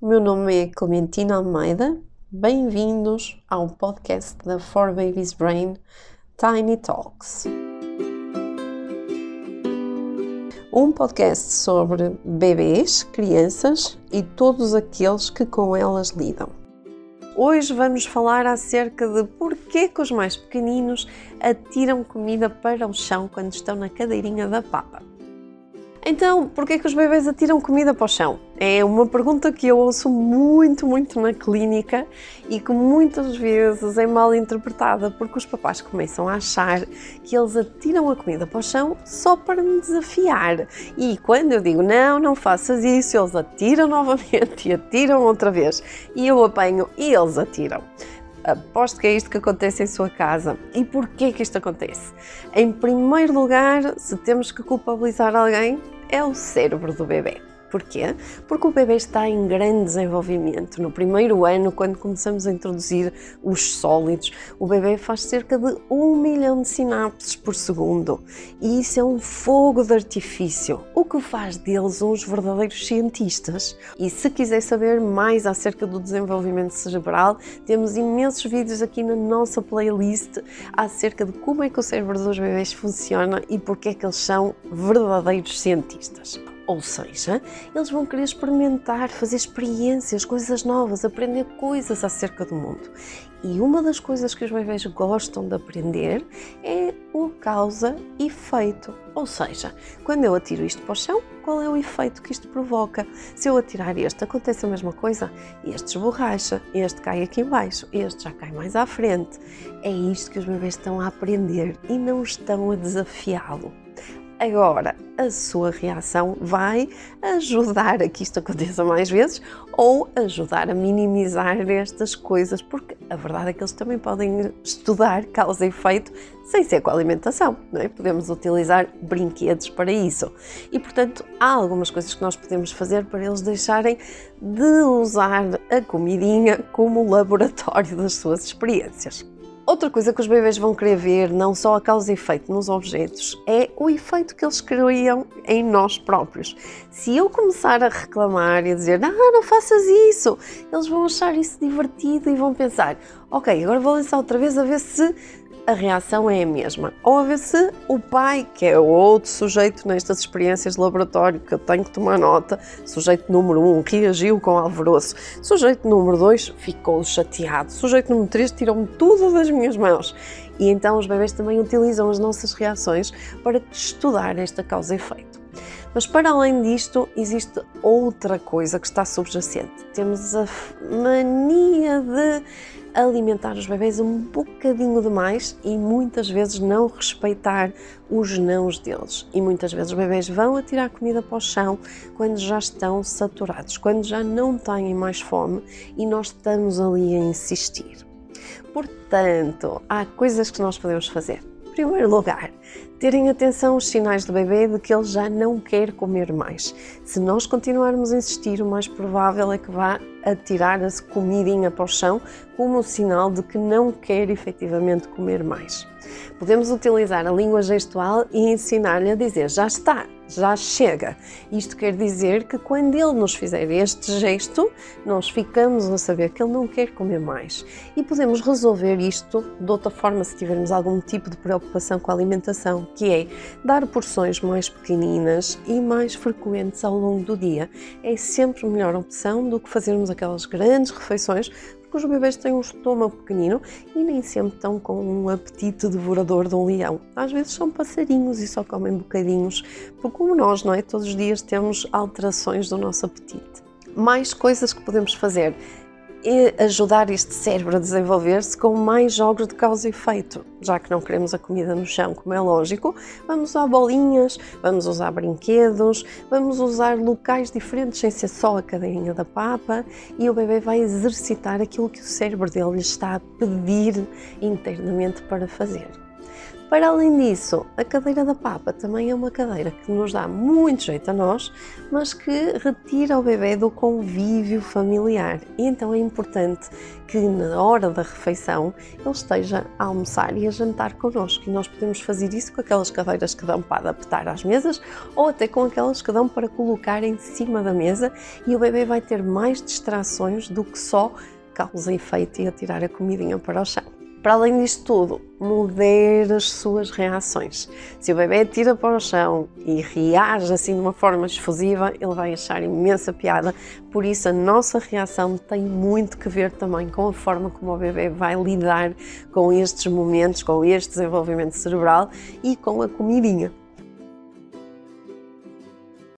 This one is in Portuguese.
o meu nome é Clementina Almeida. Bem-vindos ao podcast da For Babies Brain Tiny Talks. Um podcast sobre bebês, crianças e todos aqueles que com elas lidam. Hoje vamos falar acerca de porquê que os mais pequeninos atiram comida para o chão quando estão na cadeirinha da papa. Então, por que os bebês atiram comida para o chão? É uma pergunta que eu ouço muito, muito na clínica e que muitas vezes é mal interpretada porque os papás começam a achar que eles atiram a comida para o chão só para me desafiar. E quando eu digo não, não faças isso, eles atiram novamente e atiram outra vez. E eu apanho e eles atiram. Aposto que é isto que acontece em sua casa. E porquê que isto acontece? Em primeiro lugar, se temos que culpabilizar alguém, é o cérebro do bebê. Porquê? Porque o bebê está em grande desenvolvimento. No primeiro ano, quando começamos a introduzir os sólidos, o bebê faz cerca de um milhão de sinapses por segundo. E isso é um fogo de artifício, o que faz deles uns verdadeiros cientistas. E se quiser saber mais acerca do desenvolvimento cerebral, temos imensos vídeos aqui na nossa playlist acerca de como é que o cérebro dos bebês funciona e porque é que eles são verdadeiros cientistas. Ou seja, eles vão querer experimentar, fazer experiências, coisas novas, aprender coisas acerca do mundo. E uma das coisas que os bebês gostam de aprender é o causa efeito. Ou seja, quando eu atiro isto para o chão, qual é o efeito que isto provoca? Se eu atirar este, acontece a mesma coisa? Este esborracha, este cai aqui embaixo, este já cai mais à frente. É isto que os bebês estão a aprender e não estão a desafiá-lo. Agora, a sua reação vai ajudar a que isto aconteça mais vezes ou ajudar a minimizar estas coisas, porque a verdade é que eles também podem estudar causa e efeito sem ser com a alimentação, não é? Podemos utilizar brinquedos para isso. E, portanto, há algumas coisas que nós podemos fazer para eles deixarem de usar a comidinha como laboratório das suas experiências. Outra coisa que os bebês vão querer ver, não só a causa e efeito nos objetos, é o efeito que eles criam em nós próprios. Se eu começar a reclamar e a dizer, ah, não faças isso, eles vão achar isso divertido e vão pensar, ok, agora vou lançar outra vez a ver se a reação é a mesma. Ou a ver se o pai, que é outro sujeito nestas experiências de laboratório, que eu tenho que tomar nota, sujeito número 1 um, reagiu com alvoroço, sujeito número 2 ficou chateado, sujeito número 3 tirou-me tudo das minhas mãos. E então os bebês também utilizam as nossas reações para estudar esta causa e efeito. Mas para além disto, existe outra coisa que está subjacente. Temos a mania de alimentar os bebês um bocadinho demais e muitas vezes não respeitar os nãos deles. E muitas vezes os bebês vão atirar comida para o chão quando já estão saturados, quando já não têm mais fome e nós estamos ali a insistir. Portanto, há coisas que nós podemos fazer. Em primeiro lugar, terem atenção aos sinais do bebê de que ele já não quer comer mais. Se nós continuarmos a insistir, o mais provável é que vá atirar a comidinha para o chão como um sinal de que não quer efetivamente comer mais. Podemos utilizar a língua gestual e ensinar-lhe a dizer já está, já chega. Isto quer dizer que quando ele nos fizer este gesto, nós ficamos a saber que ele não quer comer mais. E podemos resolver isto de outra forma se tivermos algum tipo de preocupação com a alimentação, que é dar porções mais pequeninas e mais frequentes ao longo do dia. É sempre melhor opção do que fazermos aquelas grandes refeições porque os bebês têm um estômago pequenino e nem sempre estão com um apetite devorador de um leão. Às vezes são passarinhos e só comem bocadinhos, porque como nós, não é? Todos os dias temos alterações do nosso apetite. Mais coisas que podemos fazer e ajudar este cérebro a desenvolver-se com mais jogos de causa e efeito. Já que não queremos a comida no chão, como é lógico, vamos usar bolinhas, vamos usar brinquedos, vamos usar locais diferentes sem ser só a cadeirinha da papa e o bebê vai exercitar aquilo que o cérebro dele lhe está a pedir internamente para fazer. Para além disso, a cadeira da papa também é uma cadeira que nos dá muito jeito a nós, mas que retira o bebê do convívio familiar. E então é importante que na hora da refeição ele esteja a almoçar e a jantar connosco. E nós podemos fazer isso com aquelas cadeiras que dão para adaptar às mesas ou até com aquelas que dão para colocar em cima da mesa e o bebê vai ter mais distrações do que só causa efeito e atirar a comidinha para o chão. Para além disto tudo, modere as suas reações. Se o bebê tira para o chão e reage assim de uma forma efusiva, ele vai achar imensa piada. Por isso, a nossa reação tem muito que ver também com a forma como o bebê vai lidar com estes momentos, com este desenvolvimento cerebral e com a comidinha.